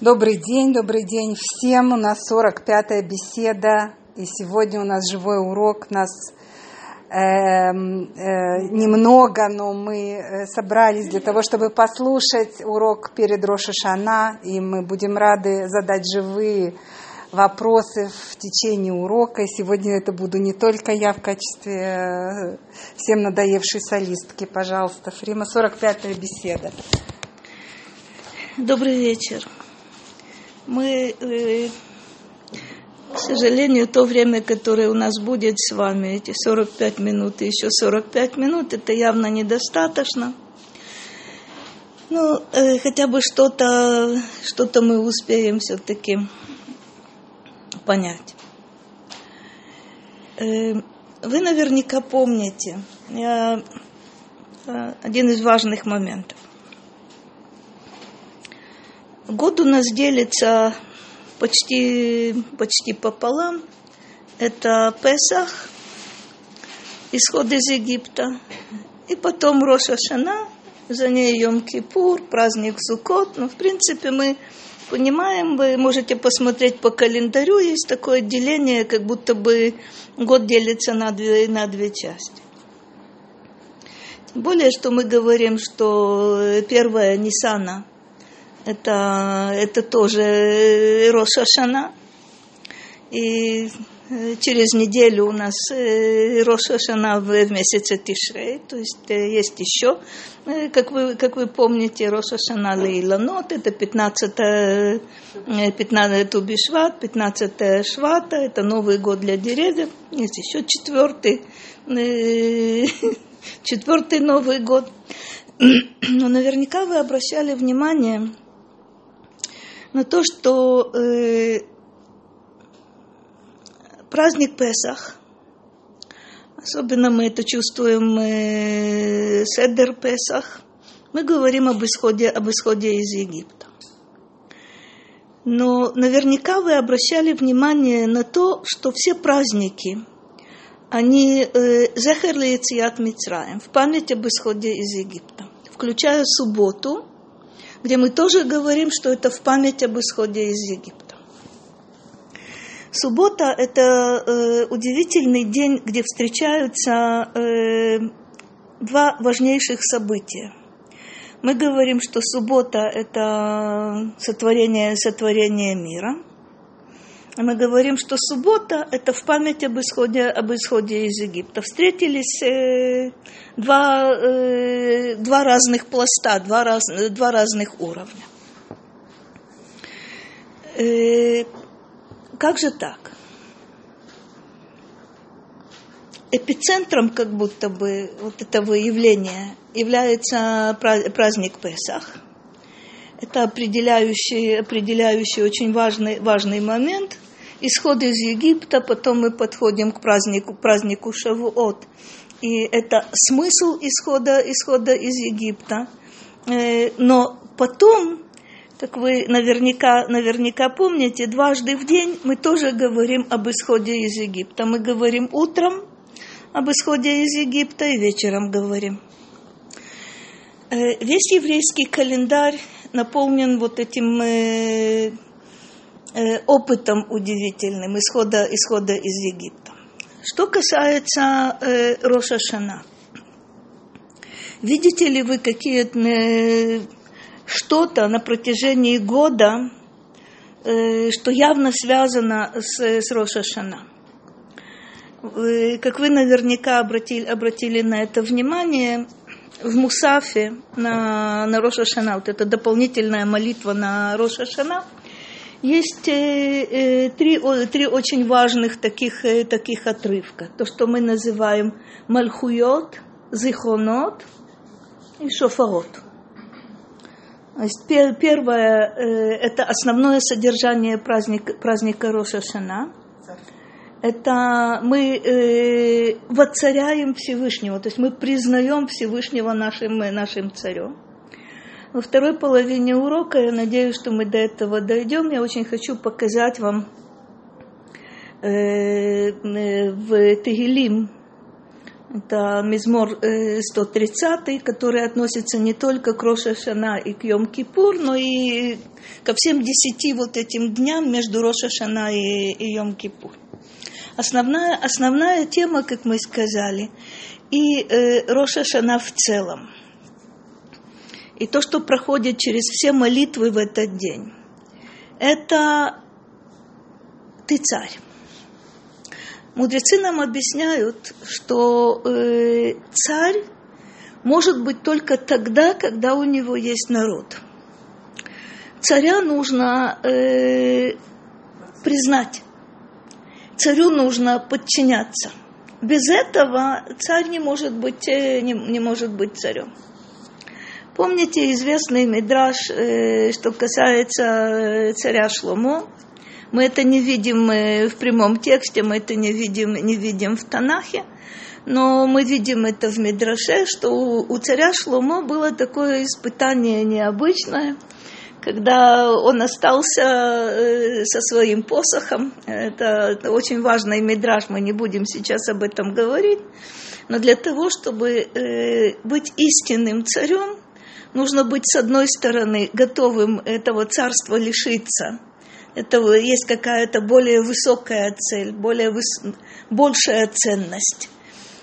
Добрый день, добрый день всем. У нас 45-я беседа, и сегодня у нас живой урок. Нас э, э, немного, но мы э, собрались для того, чтобы послушать урок перед Рошашана, и мы будем рады задать живые вопросы в течение урока. И сегодня это буду не только я в качестве э, всем надоевшей солистки. Пожалуйста, Фрима, 45-я беседа. Добрый вечер. Мы, э, к сожалению, то время, которое у нас будет с вами, эти 45 минут и еще 45 минут, это явно недостаточно. Ну, э, хотя бы что-то, что-то мы успеем все-таки понять. Э, вы наверняка помните э, один из важных моментов. Год у нас делится почти, почти пополам. Это Песах, исход из Египта, и потом Роша Шана, за ней Йом-Кипур, праздник Сукот. Но, в принципе, мы понимаем, вы можете посмотреть по календарю, есть такое отделение, как будто бы год делится на две, на две части. Тем более, что мы говорим, что первая Нисана – это, это тоже Рошашана. И э, через неделю у нас э, Рошашана в месяце Тишрей, то есть э, есть еще, как вы, как вы помните, Рошашана Лейланот, это 15, 15 Тубишват, 15 Швата, это Новый год для деревьев, есть еще четвертый, четвертый Новый год. Но наверняка вы обращали внимание, на то, что э, праздник Песах, особенно мы это чувствуем э, Седер Песах, мы говорим об исходе, об исходе из Египта. Но наверняка вы обращали внимание на то, что все праздники, они э, Зехер Яцият Мицраем, в память об исходе из Египта, включая субботу – где мы тоже говорим, что это в память об исходе из Египта. Суббота – это э, удивительный день, где встречаются э, два важнейших события. Мы говорим, что суббота – это сотворение, сотворение мира – мы говорим, что суббота – это в память об исходе, об исходе из Египта. Встретились э, два, э, два разных пласта, два, раз, два разных уровня. Э, как же так? Эпицентром как будто бы вот этого явления является праздник Песах – это определяющий, определяющий очень важный, важный момент. Исход из Египта, потом мы подходим к празднику, празднику Шавуот. И это смысл исхода, исхода из Египта. Э, но потом, как вы наверняка, наверняка помните, дважды в день мы тоже говорим об исходе из Египта. Мы говорим утром об исходе из Египта и вечером говорим. Э, весь еврейский календарь наполнен вот этим э, опытом удивительным исхода, исхода из Египта. Что касается э, Роша Шана, видите ли вы какие-то э, что-то на протяжении года, э, что явно связано с, с Роша Шана? Как вы наверняка обратили, обратили на это внимание, в Мусафе на, на Роша Шана, вот это дополнительная молитва на Роша Шана, есть э, э, три, три очень важных таких, э, таких отрывка. То, что мы называем Мальхуйот, Зихонот и Шофарот. Первое это основное содержание праздника, праздника Роша Шана – это мы э, воцаряем Всевышнего, то есть мы признаем Всевышнего нашим, нашим царем. Во второй половине урока, я надеюсь, что мы до этого дойдем, я очень хочу показать вам э, э в Тегелим Это Мизмор 130, который относится не только к Роша и к Йом-Кипур, но и ко всем десяти вот этим дням между Роша и, и Йом-Кипур. Основная, основная тема, как мы сказали, и э, Роша в целом. И то, что проходит через все молитвы в этот день, это ты царь. Мудрецы нам объясняют, что э, царь может быть только тогда, когда у него есть народ. Царя нужно э, признать, царю нужно подчиняться. Без этого царь не может быть, э, не, не может быть царем. Помните известный мидраж, э, что касается э, царя Шломо, мы это не видим э, в прямом тексте, мы это не видим, не видим в Танахе, но мы видим это в Мидраше, что у, у царя Шломо было такое испытание необычное, когда он остался со своим посохом. Это, это очень важный мидраж, мы не будем сейчас об этом говорить. Но для того, чтобы быть истинным царем, нужно быть, с одной стороны, готовым этого царства лишиться – это есть какая-то более высокая цель, более выс... большая ценность.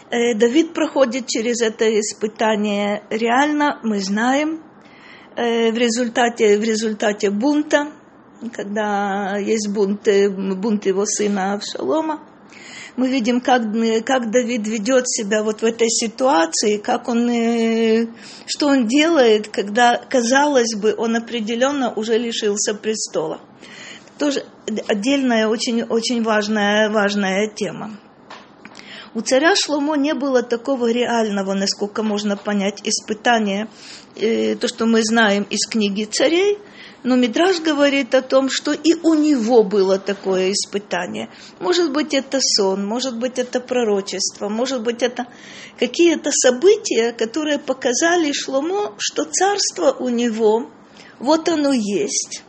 Э, Давид проходит через это испытание реально, мы знаем, э, в результате, в результате бунта, когда есть бунт, э, бунт его сына Авшалома, мы видим, как, как Давид ведет себя вот в этой ситуации, как он, что он делает, когда, казалось бы, он определенно уже лишился престола тоже отдельная, очень, очень важная, важная тема. У царя Шломо не было такого реального, насколько можно понять, испытания, э, то, что мы знаем из книги царей, но Мидраж говорит о том, что и у него было такое испытание. Может быть, это сон, может быть, это пророчество, может быть, это какие-то события, которые показали Шломо, что царство у него, вот оно есть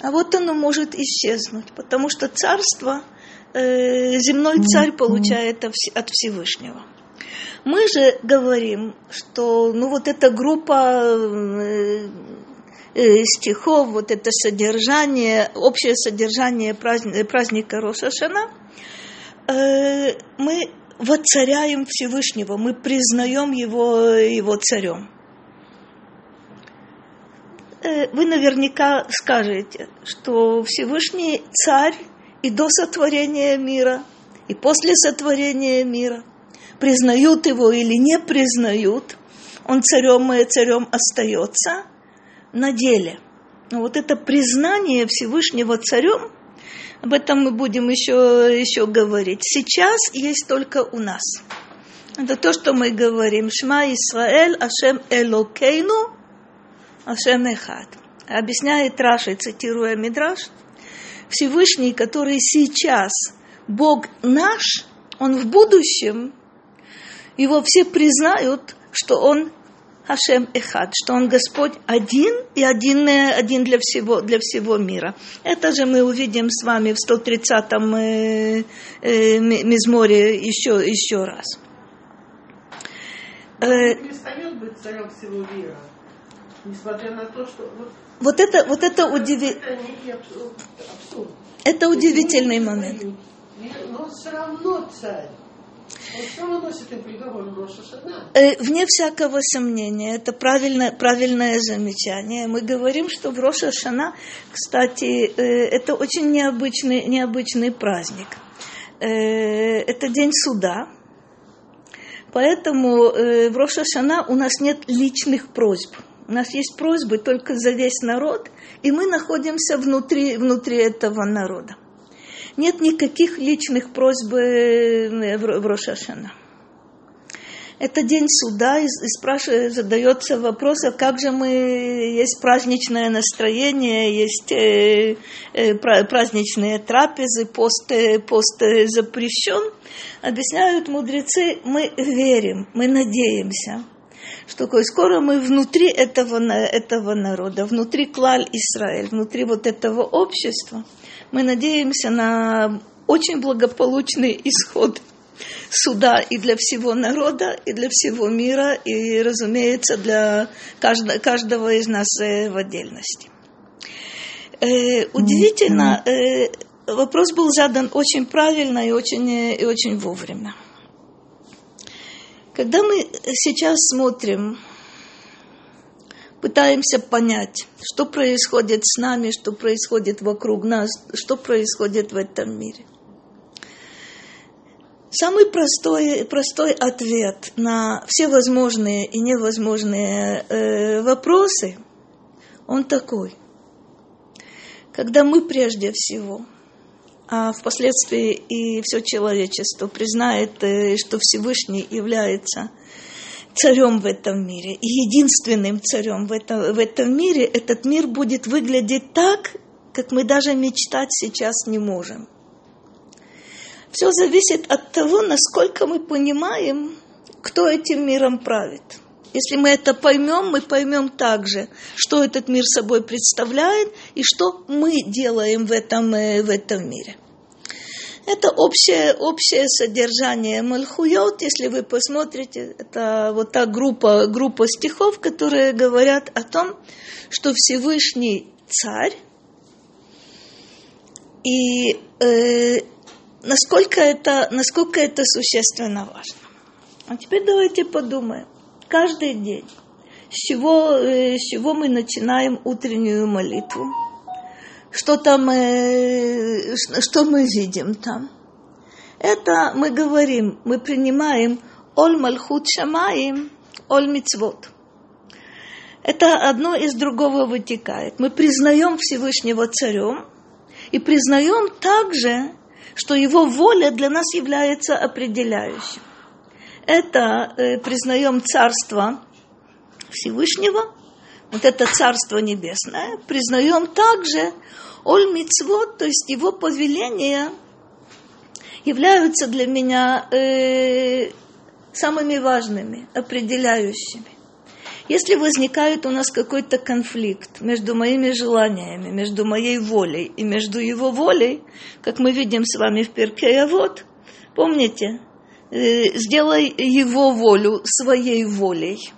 а вот оно может исчезнуть, потому что царство э, земной царь получает от Всевышнего. Мы же говорим, что ну вот эта группа э, стихов, вот это содержание, общее содержание праздника, праздника Рошашана, э, мы воцаряем Всевышнего, мы признаем его, его царем. Э, вы наверняка скажете, что Всевышний царь и до сотворения мира, и после сотворения мира, признают его или не признают, он царем и царем остается на деле. Вот это признание Всевышнего царем, об этом мы будем еще, еще говорить. Сейчас есть только у нас. Это то, что мы говорим. Шма Исраэль, Ашем Элокейну, Ашем Эхад. Объясняет Раши, цитируя Мидраш, Всевышний, который сейчас Бог наш, Он в будущем, его все признают, что Он Хашем Эхад, что Он Господь один и один, один для, всего, для всего мира. Это же мы увидим с вами в 130-м э, э, Мизморе еще, еще раз. Э, перестает быть царем всего мира. Несмотря на то, что... Вот, вот это, вот это, удиви... это, это удивительный момент. Но все равно царь. Вне всякого сомнения, это правильное, правильное замечание. Мы говорим, что в Роша Шана, кстати, э, это очень необычный, необычный праздник. Э, это день суда, поэтому в Роша Шана у нас нет личных просьб. У нас есть просьбы только за весь народ, и мы находимся внутри, внутри этого народа. Нет никаких личных просьб э, в Рошашана. Это день суда, и спрашивает, задается вопрос, а как же мы, есть праздничное настроение, есть э, э, праздничные трапезы, пост, э, пост э, запрещен. Объясняют мудрецы, мы верим, мы надеемся, что такое, скоро мы внутри этого, этого народа, внутри клаль Израиль, внутри вот этого общества, мы надеемся на очень благополучный исход суда и для всего народа, и для всего мира, и, разумеется, для каждого, каждого из нас э, в отдельности. Э, удивительно, э, вопрос был задан очень правильно и очень, и очень вовремя. Когда мы сейчас смотрим, пытаемся понять, что происходит с нами, что происходит вокруг нас, что происходит в этом мире. Самый простой, простой ответ на все возможные и невозможные э, вопросы, он такой. Когда мы прежде всего, а впоследствии и все человечество признает, э, что Всевышний является царем в этом мире, и единственным царем в этом, в этом мире, этот мир будет выглядеть так, как мы даже мечтать сейчас не можем. Все зависит от того, насколько мы понимаем, кто этим миром правит. Если мы это поймем, мы поймем также, что этот мир собой представляет и что мы делаем в этом, э, в этом мире. Это общее, общее содержание Мальхуйот, если вы посмотрите, это вот та группа, группа стихов, которые говорят о том, что Всевышний царь, и э, насколько это, насколько это существенно важно. А теперь давайте подумаем. Каждый день, с чего, э, с чего мы начинаем утреннюю молитву? Что там, э, что мы видим там? Это мы говорим, мы принимаем Оль Мальхут Шамаим, Оль Мицвод. Это одно из другого вытекает. Мы признаем Всевышнего Царем и признаем также что его воля для нас является определяющим. Это э, признаем царство Всевышнего, вот это царство небесное, признаем также Оль Мицвод, то есть его повеления являются для меня э, самыми важными, определяющими. Если возникает у нас какой-то конфликт между моими желаниями, между моей волей и между его волей, как мы видим с вами в Перке вот, помните, э, сделай его волю своей волей.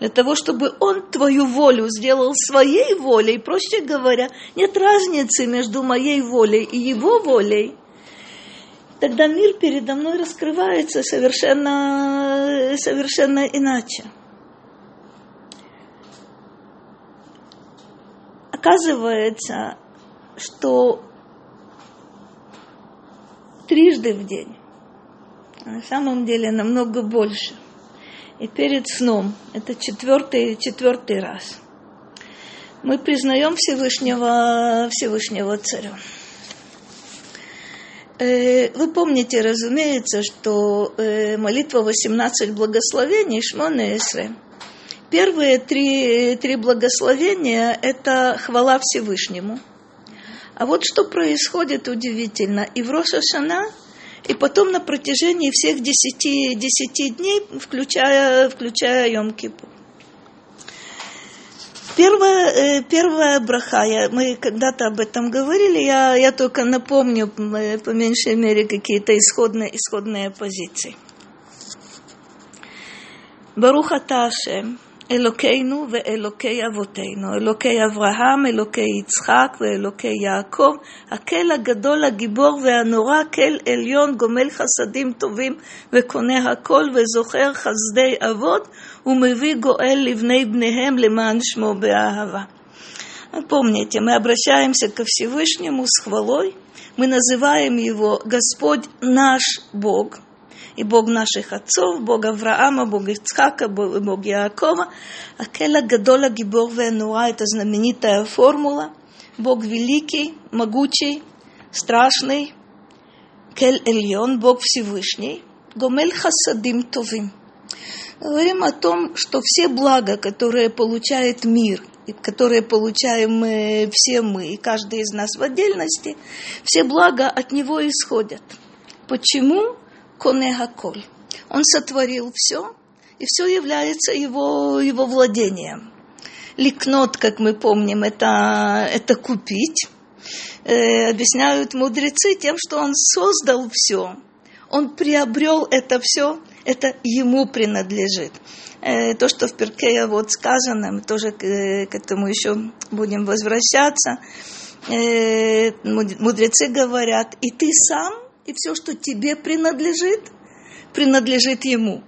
Для того, чтобы он твою волю сделал своей волей, проще говоря, нет разницы между моей волей и его волей, тогда мир передо мной раскрывается совершенно, совершенно иначе. оказывается, что трижды в день, а на самом деле намного больше, и перед сном, это четвертый, четвертый раз, мы признаем Всевышнего, Всевышнего Царя. Э, вы помните, разумеется, что э, молитва 18 благословений Шмона Эсре – Первые три, три благословения – это хвала Всевышнему. А вот что происходит удивительно и в Рошашана, и потом на протяжении всех десяти, десяти дней, включая, включая Йом-Кипур. Первая, э, первая браха, я, мы когда-то об этом говорили, я, я только напомню, э, по меньшей мере, какие-то исходные, исходные позиции. Баруха Ташем, אלוקינו ואלוקי אבותינו, אלוקי אברהם, אלוקי יצחק ואלוקי יעקב, הקל הגדול, הגיבור והנורא, כל עליון, גומל חסדים טובים וקונה הכל וזוכר חסדי אבות ומביא גואל לבני בניהם למען שמו באהבה. Помните, мы обращаемся ко Всевышнему с хвалой, мы называем его Господь наш Бог – и Бог наших отцов, Бог Авраама, Бог Ицхака, Бог Яакова. Акела Гадола Гибор Венуа – это знаменитая формула. Бог великий, могучий, страшный. Кель Эльон, Бог Всевышний. Гомель Хасадим Товим. Говорим о том, что все блага, которые получает мир, и которые получаем мы, все мы, и каждый из нас в отдельности, все блага от него исходят. Почему? Конегаколь. Он сотворил все, и все является его, его владением. Ликнот, как мы помним, это, это купить. Э, объясняют мудрецы тем, что он создал все. он приобрел это все, это ему принадлежит. Э, то, что в Перкея вот сказано, мы тоже к, к этому еще будем возвращаться. Э, мудрецы говорят, и ты сам, и все, что тебе принадлежит, принадлежит ему.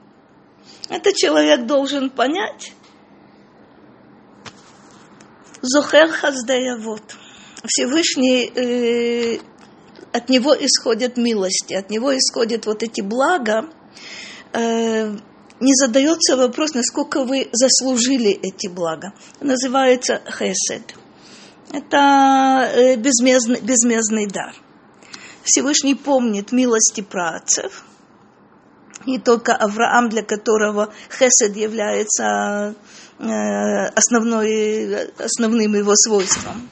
Это человек должен понять. Зохер хаздеявот. Всевышний э, от него исходят милости, от него исходят вот эти блага. Э, не задается вопрос, насколько вы заслужили эти блага. Называется хесед. Это э, безмездный, безмездный дар. Всевышний помнит милости праотцев – не только Авраам, для которого хесед является э, основной, основным его свойством.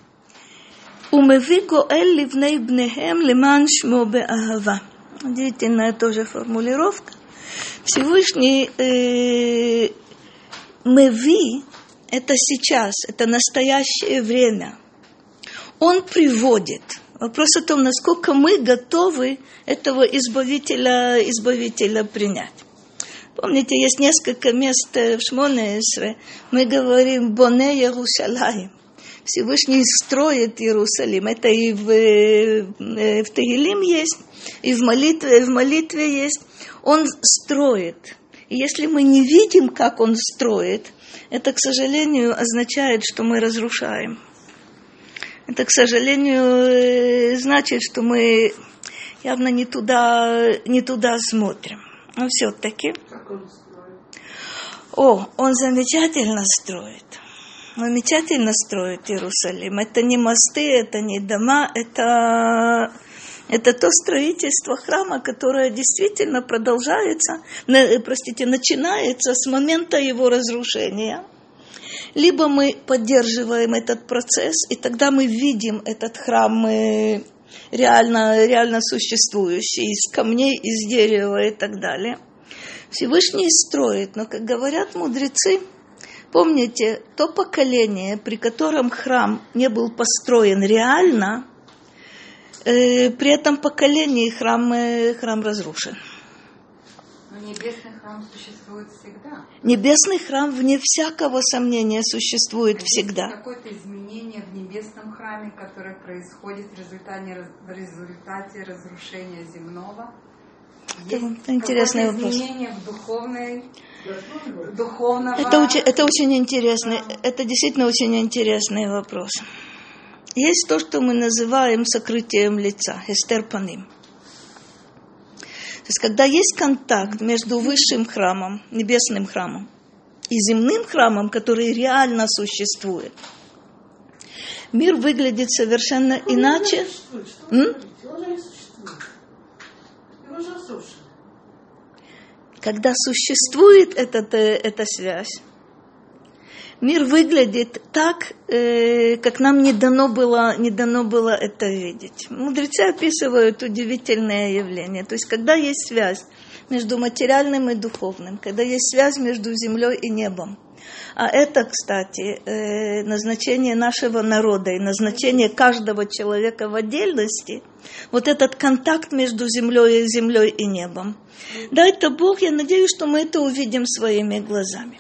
Удивительная тоже формулировка. Всевышний э, меви – это сейчас, это настоящее время. Он приводит – Вопрос о том, насколько мы готовы этого избавителя, избавителя принять. Помните, есть несколько мест в Шмонесре. Мы говорим «Боне Иерусалим». Всевышний строит Иерусалим. Это и в, э, в Тагилим есть, и в молитве, в молитве есть. Он строит. И если мы не видим, как он строит, это, к сожалению, означает, что мы разрушаем это, к сожалению, э, значит, что мы явно не туда, не туда смотрим. Но все-таки. О, он замечательно строит. Замечательно строит Иерусалим. Это не мосты, это не дома, это, это то строительство храма, которое действительно продолжается, простите, начинается с момента его разрушения – либо мы поддерживаем этот процесс, и тогда мы видим этот храм реально, реально существующий, из камней, из дерева и так далее. Всевышний строит, но, как говорят мудрецы, помните, то поколение, при котором храм не был построен реально, э, при этом поколении храм, э, храм разрушен. Но небесный храм существует всегда. Небесный храм, вне всякого сомнения, существует а всегда. Какое-то изменение в небесном храме, которое происходит в результате, в результате разрушения земного? Есть это интересный вопрос. изменение в духовной духовного... Это, очень, это очень интересный, это действительно очень интересный вопрос. Есть то, что мы называем сокрытием лица, эстерпаним. То есть, когда есть контакт между высшим храмом, небесным храмом, и земным храмом, который реально существует, мир выглядит совершенно иначе. Когда существует этот, э, эта связь, мир выглядит так, э, как нам не дано, было, не дано было это видеть. Мудрецы описывают удивительное явление. То есть, когда есть связь между материальным и духовным, когда есть связь между землей и небом. А это, кстати, э, назначение нашего народа и назначение каждого человека в отдельности, вот этот контакт между землей и землей и небом. Да, это Бог, я надеюсь, что мы это увидим своими глазами.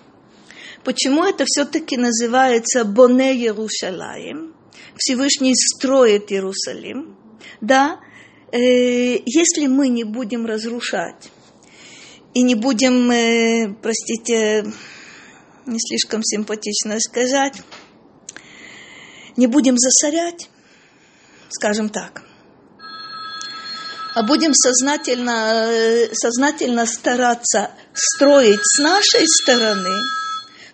Почему это все-таки называется Боне Иерусалим? Всевышний строит Иерусалим. Да, э, если мы не будем разрушать и не будем, э, простите, не слишком симпатично сказать, не будем засорять, скажем так, а будем сознательно, э, сознательно стараться строить с нашей стороны –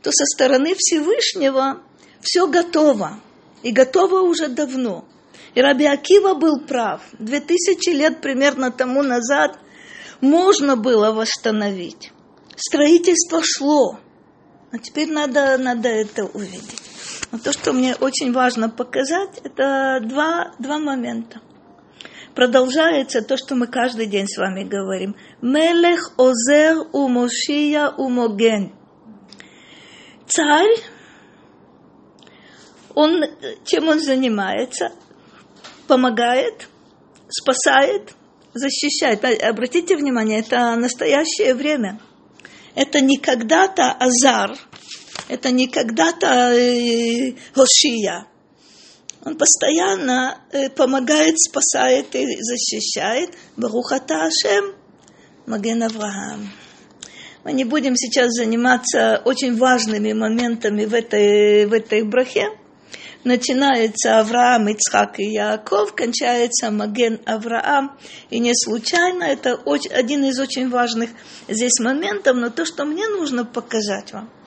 то со стороны Всевышнего все готово. И готово уже давно. И Раби Акива был прав. Две тысячи лет примерно тому назад можно было восстановить. Строительство шло. А теперь надо, надо это увидеть. Но то, что мне очень важно показать, это два, два момента. Продолжается то, что мы каждый день с вами говорим. Мелех озер умошия умоген царь, он, чем он занимается? Помогает, спасает защищает. Обратите внимание, это настоящее время. Это не когда-то азар, это не когда-то э, Хошия. Он постоянно э, помогает, спасает и защищает. Барухата Ашем, Маген Авраам. Мы не будем сейчас заниматься очень важными моментами в этой, в этой брахе. Начинается Авраам, Ицхак и Яаков, кончается Маген Авраам. И не случайно, это очень, один из очень важных здесь моментов, но то, что мне нужно показать вам –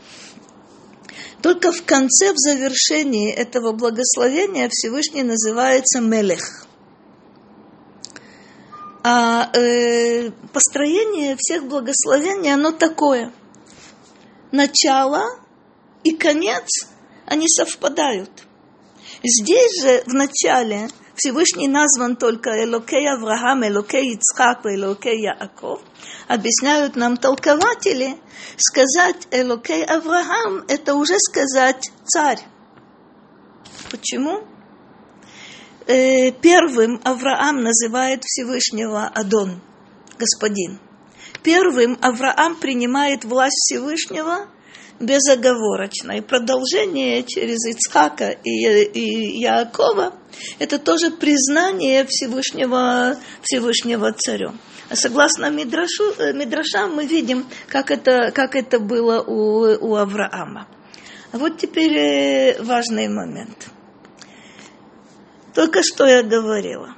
только в конце, в завершении этого благословения Всевышний называется Мелех. А э, построение всех благословений, оно такое. Начало и конец, они совпадают. Здесь же в начале Всевышний назван только Элокей Авраам, Элокей Ицхак, Элокей Яаков. Объясняют нам толкователи, сказать Элокей Авраам – это уже сказать царь. Почему? Э, первым Авраам называет Всевышнего Адон, господин. Первым Авраам принимает власть Всевышнего безоговорочно. И продолжение через Ицхака и, и Яакова – это тоже признание Всевышнего, Всевышнего царем. А согласно Мидрашу, э, Мидрашам мы видим, как это, как это было у, у Авраама. Вот теперь э, важный момент. Только что я говорила,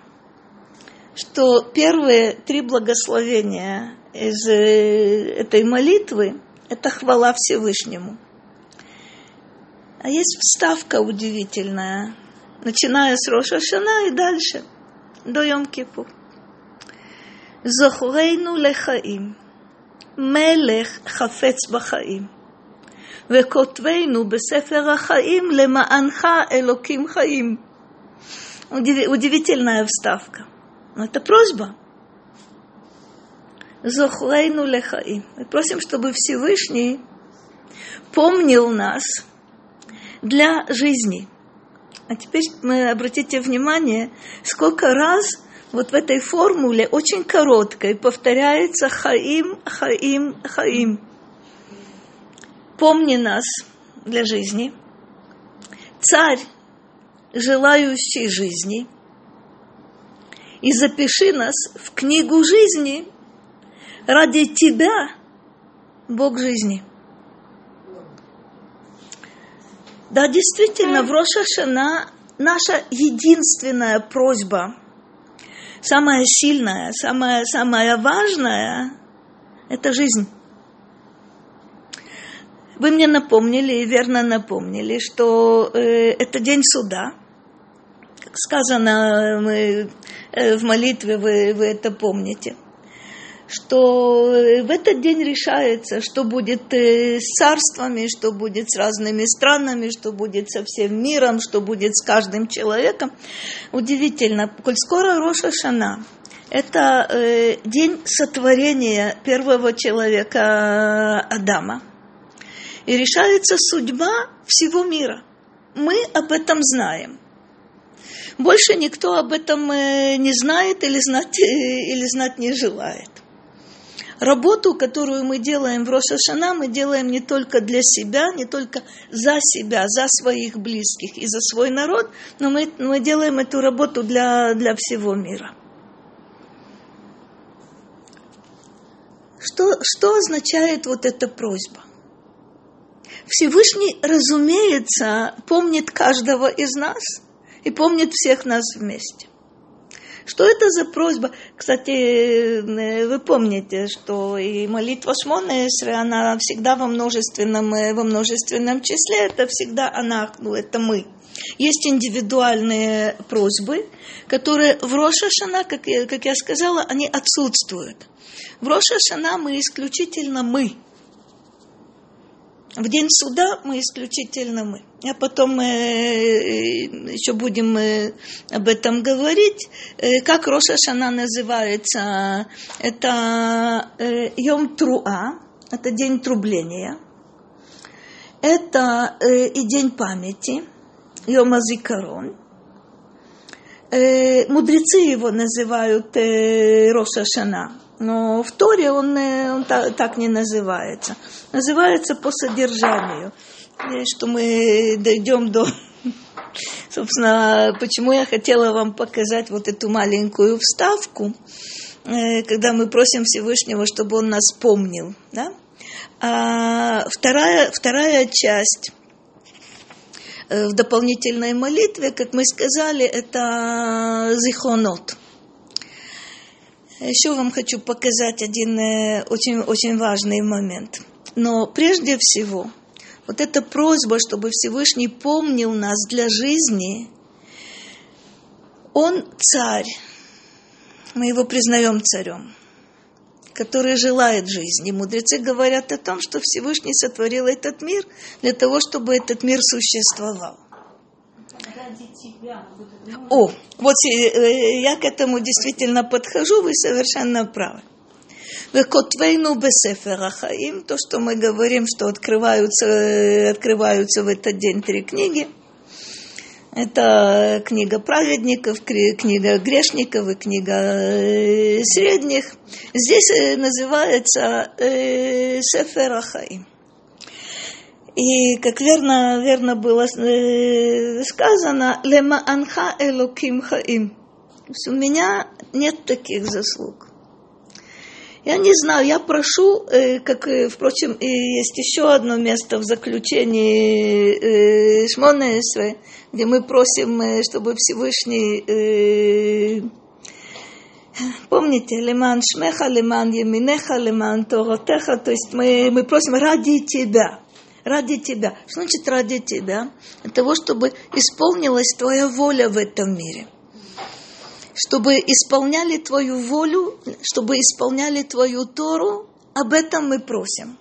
что первые три благословения из э, этой молитвы это хвала Всевышнему. А есть вставка удивительная, начиная с Роша Шана и дальше, до Йом-Кипур. זוכרנו לחיים, מלך חפץ בחיים, וכותבנו בספר החיים למענך אלוקים חיים. Удивительная вставка. Это просьба. Зохлейну лехаим. Мы просим, чтобы Всевышний помнил нас для жизни. А теперь мы обратите внимание, сколько раз вот в этой формуле, очень короткой, повторяется Хаим, Хаим, Хаим. Помни нас для жизни. Царь, желающий жизни. И запиши нас в книгу жизни ради тебя, Бог жизни. Да, действительно, в Рошашана наша единственная просьба, самая сильная, самая, самая важная, это жизнь. Вы мне напомнили, верно напомнили, что э, это день суда. Сказано мы, э, в молитве, вы, вы это помните что в этот день решается, что будет э, с царствами, что будет с разными странами, что будет со всем миром, что будет с каждым человеком. Удивительно, коль скоро Роша Шана, это э, день сотворения первого человека Адама. И решается судьба всего мира. Мы об этом знаем. Больше никто об этом э, не знает или знать, или знать не желает работу, которую мы делаем в Рошашана, мы делаем не только для себя, не только за себя, за своих близких и за свой народ, но мы, мы делаем эту работу для, для всего мира. Что, что означает вот эта просьба? Всевышний, разумеется, помнит каждого из нас и помнит всех нас вместе. Что это за просьба? Кстати, э, вы помните, что и молитва Шмона она всегда во множественном, э, во множественном числе, это всегда она, ну, это мы. Есть индивидуальные просьбы, которые в Рошашана, как я, как я сказала, они отсутствуют. В Рошашана мы исключительно мы – в день суда мы исключительно мы. А потом э, еще будем э, об этом говорить. Э, как Роша Шана называется? Это Йом Труа, это день трубления. Это и день памяти, Йом Азикарон. Мудрецы его называют Роша Шана, но в Торе он, э, он та, так не называется. Называется по содержанию. Что мы дойдем до... Собственно, почему я хотела вам показать вот эту маленькую вставку, э, когда мы просим Всевышнего, чтобы он нас помнил. Да? А вторая, вторая часть Э, в дополнительной молитве, как мы сказали, это зихонот. Еще вам хочу показать один э, очень, очень важный момент. Но прежде всего, вот эта просьба, чтобы Всевышний помнил нас для жизни, он царь. Мы его признаем царем который желает жизни. Мудрецы говорят о том, что Всевышний сотворил этот мир для того, чтобы этот мир существовал. О, вот э, я к этому действительно подхожу, вы совершенно правы. Векотвейну бесефера хаим, то, что мы говорим, что открываются, э, открываются в этот день три книги – это книга праведников, книга грешников и книга э, средних. Здесь э, называется э, Сефер Ахаим. И, как верно, верно было сказано, «Лема анха элоким хаим». У меня нет таких заслуг. Я не знаю, я прошу, как, впрочем, и есть еще одно место в заключении Шмонесве, где мы просим, э, чтобы Всевышний э, Помните, леман шмеха, леман еминеха, леман торотеха, то есть мы, мы просим ради тебя, ради тебя. Что значит ради тебя? Для того, чтобы исполнилась твоя воля в этом мире. Чтобы исполняли твою волю, чтобы исполняли твою Тору, об этом мы просим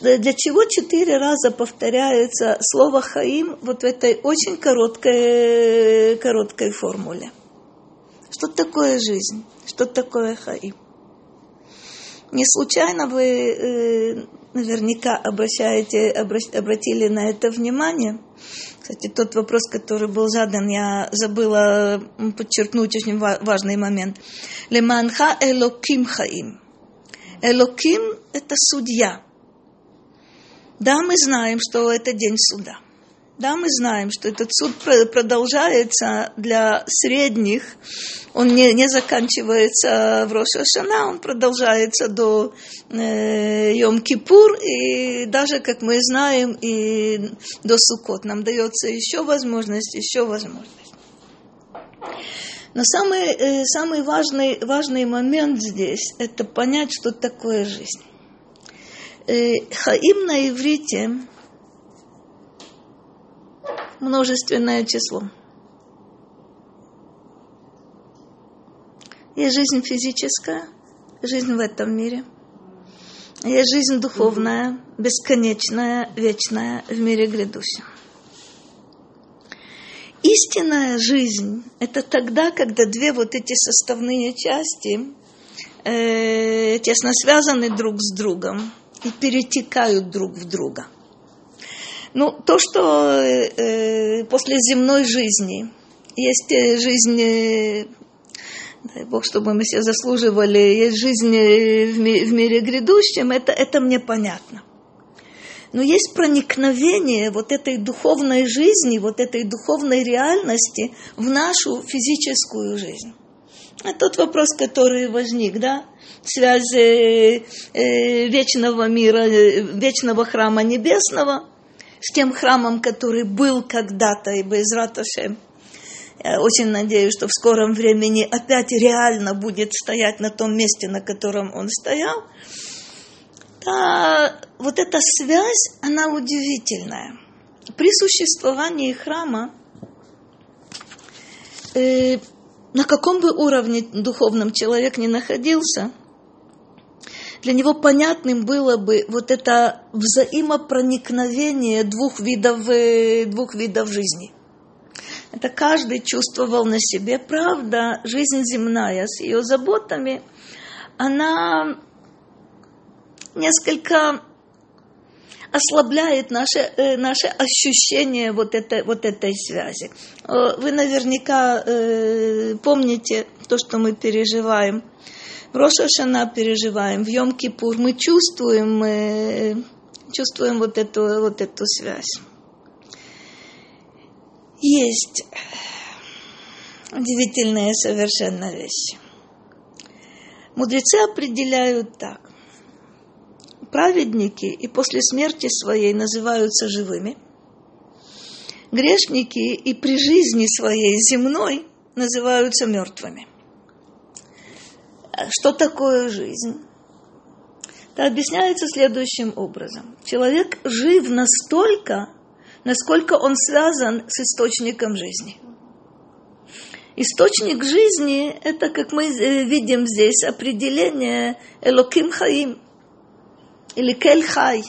для чего четыре раза повторяется слово «хаим» вот в этой очень короткой, короткой формуле. Что такое жизнь? Что такое хаим? Не случайно вы э, наверняка обращаете, обратили на это внимание. Кстати, тот вопрос, который был задан, я забыла подчеркнуть очень важный момент. Леманха элоким хаим. Элоким – это судья – да, мы знаем, что это день суда. Да, мы знаем, что этот суд продолжается для средних. Он не, не заканчивается в Рошашана, он продолжается до э, Йом-Кипур, и даже, как мы знаем, и до Сукот. Нам дается еще возможность, еще возможность. Но самый, э, самый важный, важный момент здесь – это понять, что такое жизнь. Э, хаим на иврите множественное число. Есть жизнь физическая, жизнь в этом мире. Есть жизнь духовная, бесконечная, вечная в мире грядущем. Истинная жизнь – это тогда, когда две вот эти составные части э, тесно связаны друг с другом – и перетекают друг в друга. Ну, то, что э, после земной жизни есть э, жизнь, э, дай Бог, чтобы мы все заслуживали, есть жизнь э, в, ми, в мире грядущем, это, это мне понятно. Но есть проникновение вот этой духовной жизни, вот этой духовной реальности в нашу физическую жизнь. Это тот вопрос, который возник, да? связь э, э, вечного мира, э, вечного храма небесного с тем храмом, который был когда-то, и без Раташем. Я очень надеюсь, что в скором времени опять реально будет стоять на том месте, на котором он стоял. Да, вот эта связь, она удивительная. При существовании храма э, на каком бы уровне духовном человек ни находился – для него понятным было бы вот это взаимопроникновение двух видов, э, двух видов жизни. Это каждый чувствовал на себе. Правда, жизнь земная с ее заботами, она несколько ослабляет наше, э, наше ощущение вот, это, вот этой связи. Э, вы наверняка помните то, что мы переживаем. В Рошашана переживаем, в Йом-Кипур мы чувствуем, э, чувствуем вот эту, вот эту связь. Есть удивительная совершенно вещь. Мудрецы определяют так. Праведники и после смерти своей называются живыми. Грешники и при жизни своей земной называются мертвыми. Что такое жизнь? Это объясняется следующим образом. Человек жив настолько, насколько он связан с источником жизни. Источник жизни – это, как мы э, видим здесь, определение Элоким Хаим или Кель Хай.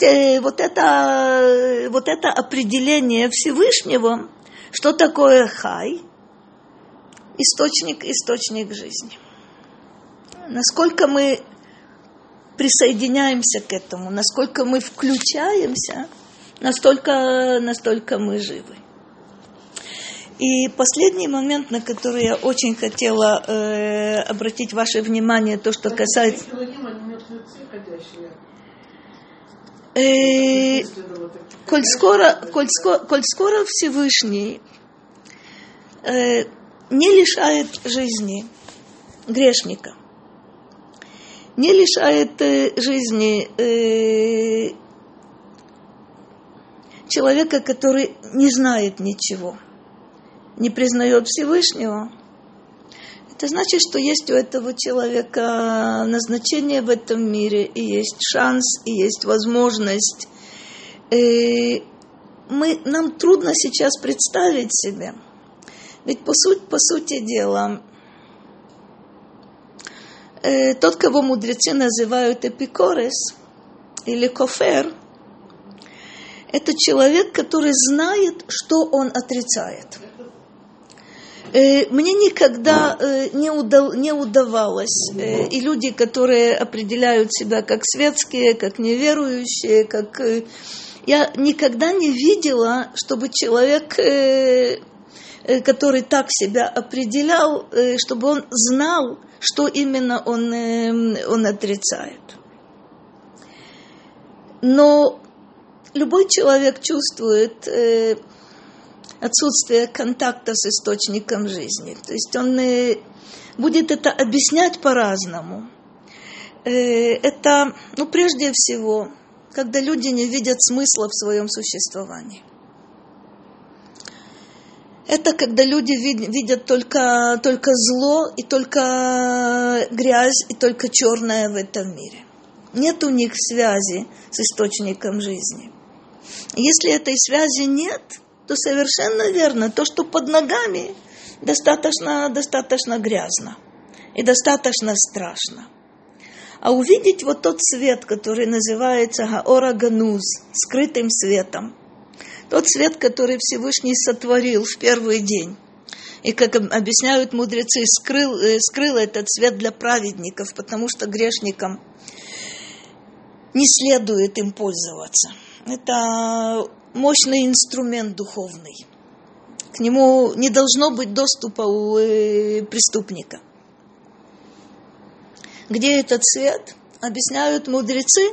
Э, вот это, вот это определение Всевышнего, что такое Хай, источник, источник жизни. Насколько мы присоединяемся к этому, насколько мы включаемся, настолько, настолько мы живы. И последний момент, на который я очень хотела э, обратить ваше внимание, то, что касается... Э, коль, скоро, коль, скоро, коль скоро Всевышний э, не лишает жизни грешника, не лишает э, жизни э, человека, который не знает ничего – не признает Всевышнего, это значит, что есть у этого человека назначение в этом мире, и есть шанс, и есть возможность. И э, мы, нам трудно сейчас представить себе. Ведь по, суть, по сути дела, э, тот, кого мудрецы называют эпикорес или кофер, это человек, который знает, что он отрицает – Э, мне никогда э, не, удав, не удавалось, э, и люди, которые определяют себя как светские, как неверующие, как... Я никогда не видела, чтобы человек, который так себя определял, чтобы он знал, что именно он, он отрицает. Но любой человек чувствует отсутствие контакта с источником жизни. То есть он э, будет это объяснять по-разному. Э, это, ну, прежде всего, когда люди не видят смысла в своем существовании. Это когда люди видят только, только зло и только грязь и только черное в этом мире. Нет у них связи с источником жизни. Если этой связи нет – то совершенно верно. То, что под ногами, достаточно, достаточно грязно и достаточно страшно. А увидеть вот тот свет, который называется Гаора Гануз, скрытым светом, тот свет, который Всевышний сотворил в первый день, и, как объясняют мудрецы, скрыл, э, скрыл этот свет для праведников, потому что грешникам не следует им пользоваться. Это мощный инструмент духовный. К нему не должно быть доступа у э, преступника. Где этот свет? Объясняют мудрецы,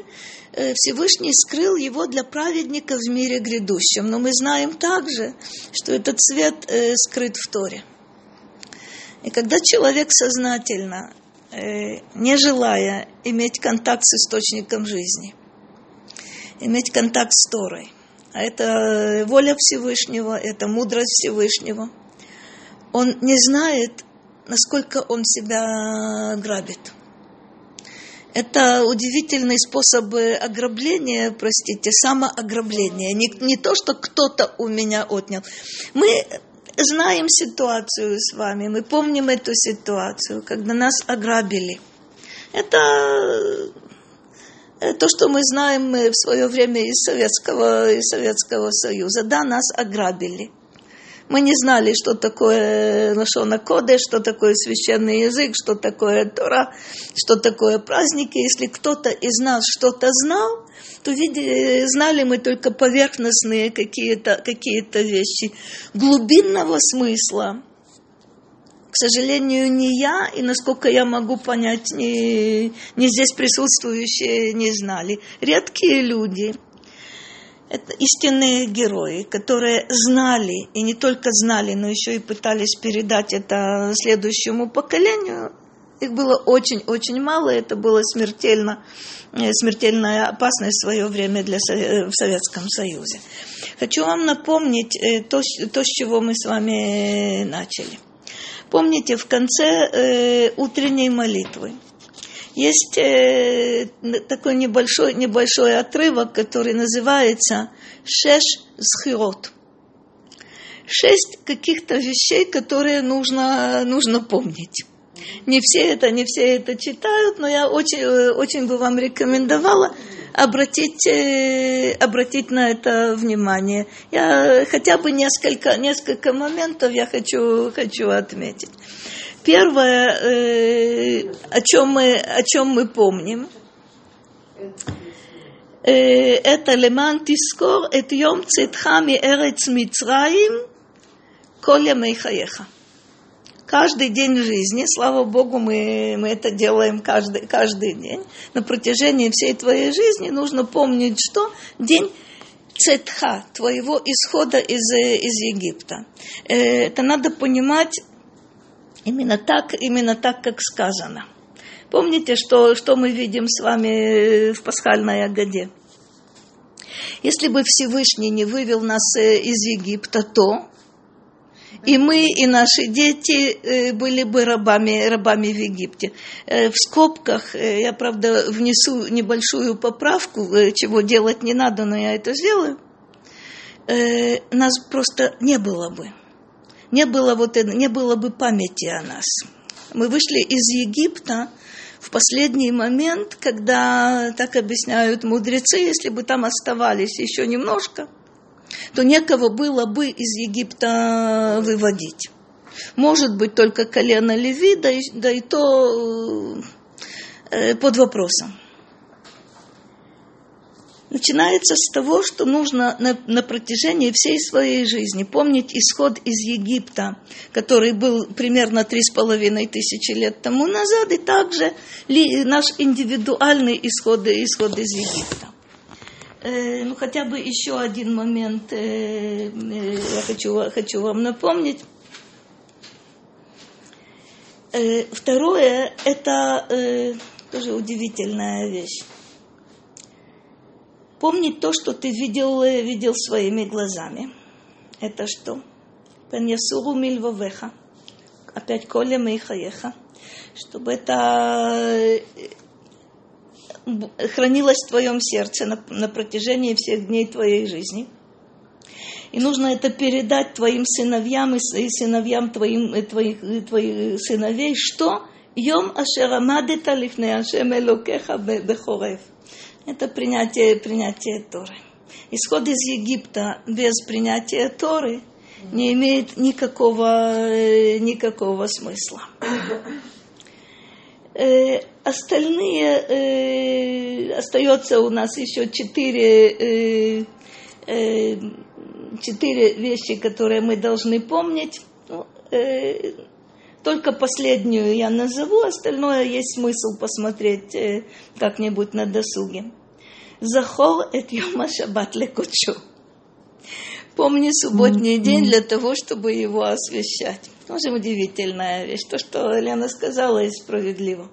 э, Всевышний скрыл его для праведника в мире грядущем. Но мы знаем также, что этот свет э, скрыт в Торе. И когда человек сознательно, не желая иметь контакт с источником жизни, иметь контакт с Торой, а это воля Всевышнего, это мудрость Всевышнего. Он не знает, насколько он себя грабит. Это удивительный способ ограбления, простите, самоограбления. Не, не то, что кто-то у меня отнял. Мы знаем ситуацию с вами, мы помним эту ситуацию, когда нас ограбили. Это Э, то, что мы знаем в свое время из Советского, из Советского Союза. Да, нас ограбили. Мы не знали, что такое Лашона Коде, что такое священный язык, что такое Тора, что такое праздники. Если кто-то из нас что-то знал, то видели, знали мы только поверхностные какие-то какие вещи. Глубинного смысла к сожалению, не я, и насколько я могу понять, не, не здесь присутствующие не знали. Редкие люди, это истинные герои, которые знали, и не только знали, но еще и пытались передать это следующему поколению. Их было очень-очень мало, это было смертельно, э, смертельно опасное в свое время для, э, в Советском Союзе. Хочу вам напомнить э, то, то, с чего мы с вами начали. Помните, в конце утренней молитвы есть э, такой небольшой, небольшой отрывок, который называется «Шеш схирот». Шесть каких-то вещей, которые нужно, нужно помнить. Не все это, не все это читают, но я очень, э, очень бы вам рекомендовала обратить, э, обратить на это внимание. Я хотя бы несколько, несколько моментов я хочу, хочу отметить. Первое, э, о чем мы, о чем мы помним, э, это «Леман тискор эт йом цитха ми эрец Мицраим коля мейхаеха». Каждый день жизни, слава Богу, мы, мы это делаем каждый, каждый день. На протяжении всей твоей жизни нужно помнить, что день цетха, твоего исхода из, из Египта. Э, это надо понимать именно так, именно так, как сказано. Помните, что, что мы видим с вами в пасхальной Агаде? Если бы Всевышний не вывел нас э, из Египта, то и мы, и наши дети э, были бы рабами, рабами в Египте. Э, в скобках э, я, правда, внесу небольшую поправку, чего делать не надо, но я это сделаю. Нас просто не было бы. Не было, вот, не было бы памяти о нас. Мы вышли из Египта в последний момент, когда, так объясняют мудрецы, если бы там оставались еще немножко – то некого было бы из Египта выводить. Может быть, только колено Леви, да и, да и то э, под вопросом. Начинается с того, что нужно на, на протяжении всей своей жизни помнить исход из Египта, который был примерно три с половиной тысячи лет тому назад, и также ли, наш индивидуальный исход, исход из Египта. Э, ну, хотя бы еще один момент э, э, я хочу, хочу вам напомнить. Э, второе, это э, тоже удивительная вещь. Помнить то, что ты видел, э, видел своими глазами. Это что? Пеньясуру мильвовеха. Опять коля мейхаеха. Чтобы это хранилось в твоем сердце на, на протяжении всех дней твоей жизни. И нужно это передать твоим сыновьям и, сыновьям твоим, э, твоих, э, твоих сыновей, что Йом Ашерамадета лифне Ашем Элокеха Бехорев. Это принятие, принятие Торы. Исход из Египта без принятия Торы не имеет никакого, э, никакого смысла. Э, остальные, э, остается у нас еще четыре, четыре вещи, которые мы должны помнить. Ну, только последнюю я назову, остальное есть смысл посмотреть э, как-нибудь на досуге. Захор эт йома шаббат лекучу. Помни субботний день для того, чтобы его освящать. Тоже удивительная вещь. То, что Лена сказала, и справедливо.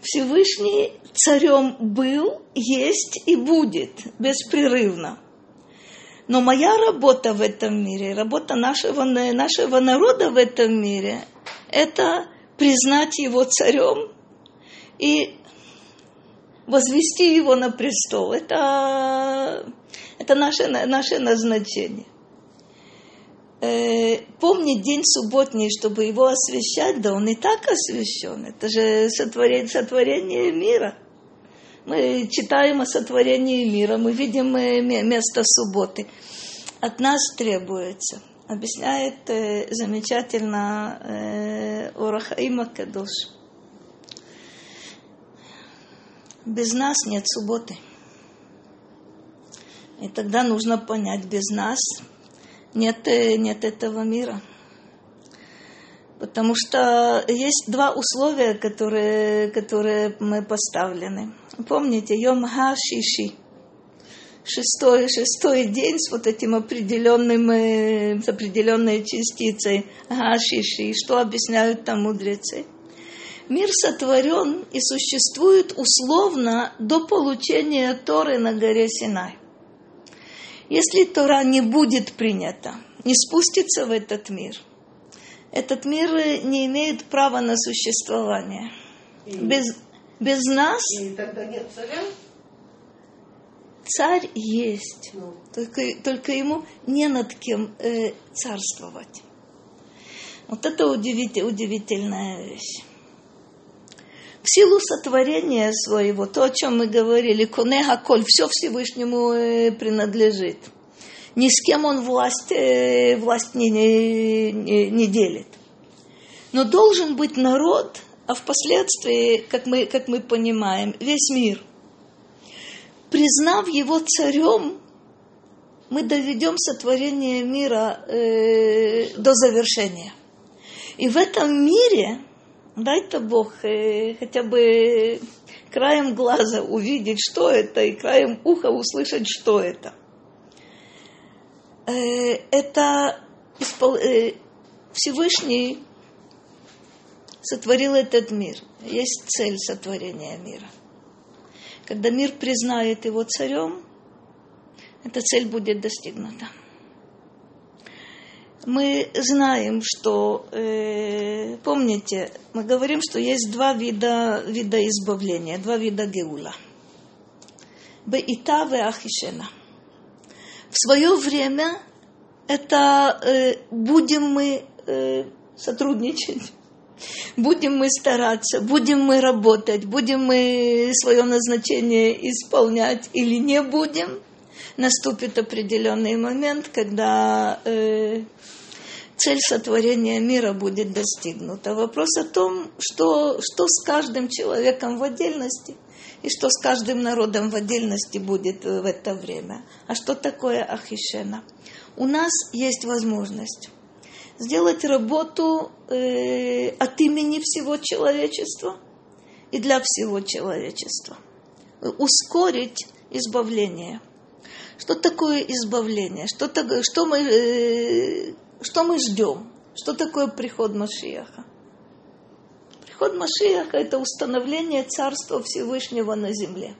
Всевышний царем был, есть и будет беспрерывно. Но моя работа в этом мире, работа нашего, нашего народа в этом мире, это признать его царем и возвести его на престол. Это, это наше, наше назначение э, помнить день субботний, чтобы его освещать, да он и так освящен. Это же сотворение, сотворение мира. Мы читаем о сотворении мира, мы видим э, место субботы. От нас требуется объясняет э, замечательно э, Орахаима Кадош. Без нас нет субботы. И тогда нужно понять, без нас нет, э, нет этого мира. Потому что есть два условия, которые, которые мы поставлены. Помните, Йом Ха Шиши. Шестой, шестой день с вот этим определенным, э, с определенной частицей Ха Шиши. Что объясняют там мудрецы? Мир сотворен и существует условно до получения Торы на горе Синай. Если Тора не будет принята, не спустится в этот мир, этот мир не имеет права на существование. И, Без, без нас и тогда нет царя? Царь есть, Ну, только, только ему не над кем э, царствовать. Вот это удивитель- удивительная вещь. В силу сотворения своего, то, о чем мы говорили, Конега Коль, все Всевышнему э, принадлежит. Ни с кем он власть, э, власть не, не, не- не делит. Но должен быть народ, а впоследствии, как мы, как мы понимаем, весь мир. Признав его царем, мы доведем сотворение мира э, до завершения. И в этом мире, дай-то Бог э, хотя бы краем глаза увидеть, что это, и краем уха услышать, что это. Э, это испол- э, Всевышний сотворил этот мир. Есть цель сотворения мира. Когда мир признает его царем, эта цель будет достигнута. Мы знаем, что, э, помните, мы говорим, что есть два вида, вида избавления, два вида геула. Беита и ахишена. В свое время это э, будем мы э, сотрудничать, будем мы стараться, будем мы работать, будем мы свое назначение исполнять или не будем, наступит определенный момент, когда э, цель сотворения мира будет достигнута. Вопрос о том, что, что с каждым человеком в отдельности и что с каждым народом в отдельности будет в это время. А что такое Ахишена? У нас есть возможность сделать работу э, от имени всего человечества и для всего человечества. Ускорить избавление. Что такое избавление? Что, так- что, мы, э, что мы ждем? Что такое приход Машиаха? Приход Машиаха – это установление Царства Всевышнего на земле.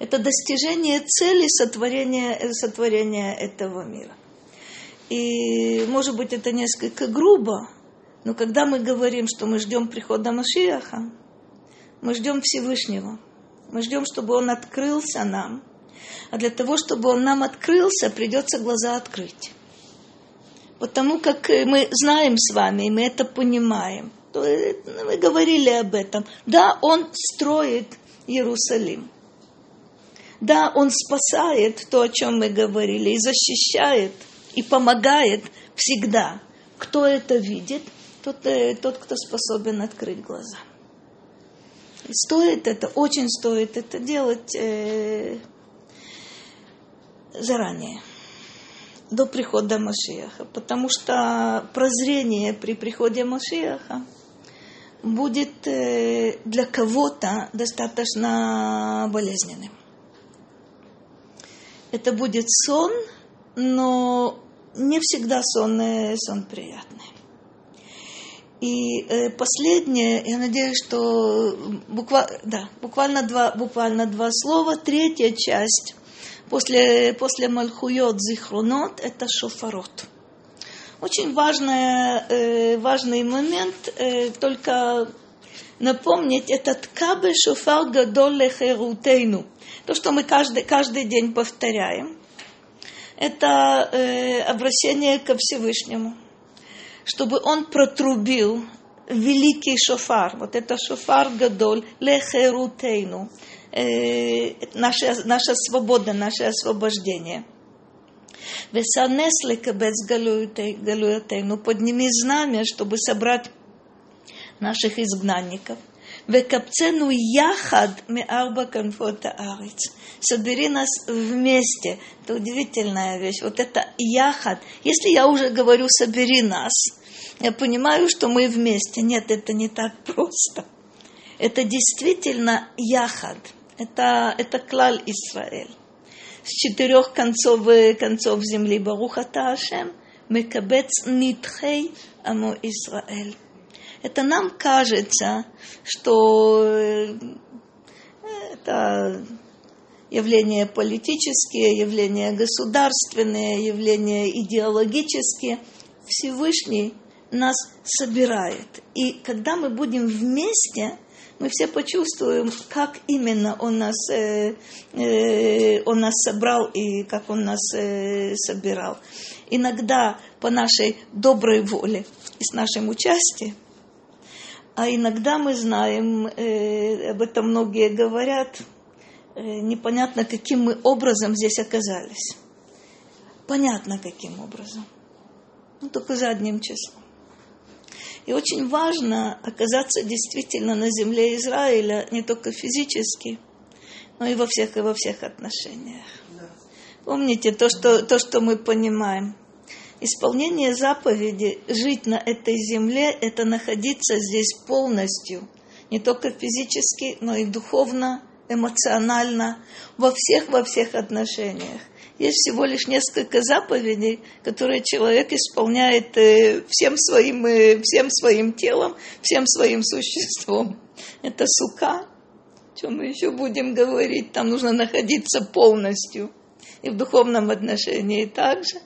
Это достижение цели сотворения, э, сотворения этого мира. И, может быть, это несколько грубо, но когда мы говорим, что мы ждем прихода Машиаха, мы ждем Всевышнего. Мы ждем, чтобы Он открылся нам. А для того, чтобы Он нам открылся, придется глаза открыть. Потому как мы знаем с вами, и мы это понимаем. Э, Мы говорили об этом. Да, Он строит Иерусалим. Да, Он спасает то, о чем мы говорили, и защищает, и помогает всегда. Кто это видит, тот, э, тот кто способен открыть глаза. И стоит это, очень стоит это делать э, заранее, до прихода Машиаха, потому что прозрение при приходе Машиаха будет э, для кого-то достаточно болезненным. Это будет сон, но не всегда сон, сон приятный. И э, последнее, я надеюсь, что буквально, да, буквально, два, буквально два слова. Третья часть после, после Мальхуйот Зихронот – это шофарот. Очень важная, э, важный момент, э, только напомнить, этот кабель шофар гадол лехерутейну. То, что мы каждый, каждый день повторяем. Это э, обращение ко Всевышнему чтобы он протрубил великий шофар, вот это шофар гадоль, лехерутейну, э, наша, наша свобода, наше освобождение. Весанес лекабец галуятейну. Подними знамя, чтобы собрать наших изгнанников. Векапцену яхад меарба конфота арец. Собери нас вместе. Это удивительная вещь. Вот это яхад. Если я уже говорю собери нас, я понимаю, что мы вместе. Нет, это не так просто. Это действительно яхад. Это, это клаль Израиль. С четырех концов, концов земли Баруха Таашем Мекабец Нитхей Амо Израиль. Это нам кажется, что э, это явления политические, явления государственные, явления идеологические. Всевышний нас собирает. И когда мы будем вместе, мы все почувствуем, как именно Он нас, э, э, он нас собрал и как Он нас э, собирал. Иногда по нашей доброй воле и с нашим участием, а иногда мы знаем, э, об этом многие говорят, э, непонятно, каким мы образом здесь оказались. Понятно, каким образом. Ну, только задним числом. И очень важно оказаться действительно на земле Израиля не только физически, но и во всех и во всех отношениях. Да. Помните то что, то, что мы понимаем. Исполнение заповеди жить на этой земле – это находиться здесь полностью, не только физически, но и духовно, эмоционально, во всех, во всех отношениях. Есть всего лишь несколько заповедей, которые человек исполняет э, всем своим, э, всем своим телом, всем своим существом. Это сука, о чем мы еще будем говорить, там нужно находиться полностью. И в духовном отношении также.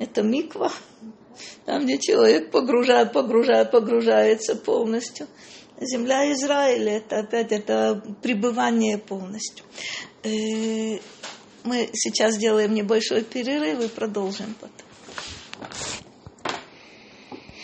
Это миква, там, где человек погружает, погружает, погружается полностью. Земля Израиля, это опять это пребывание полностью. Э, мы сейчас сделаем небольшой перерыв и продолжим потом.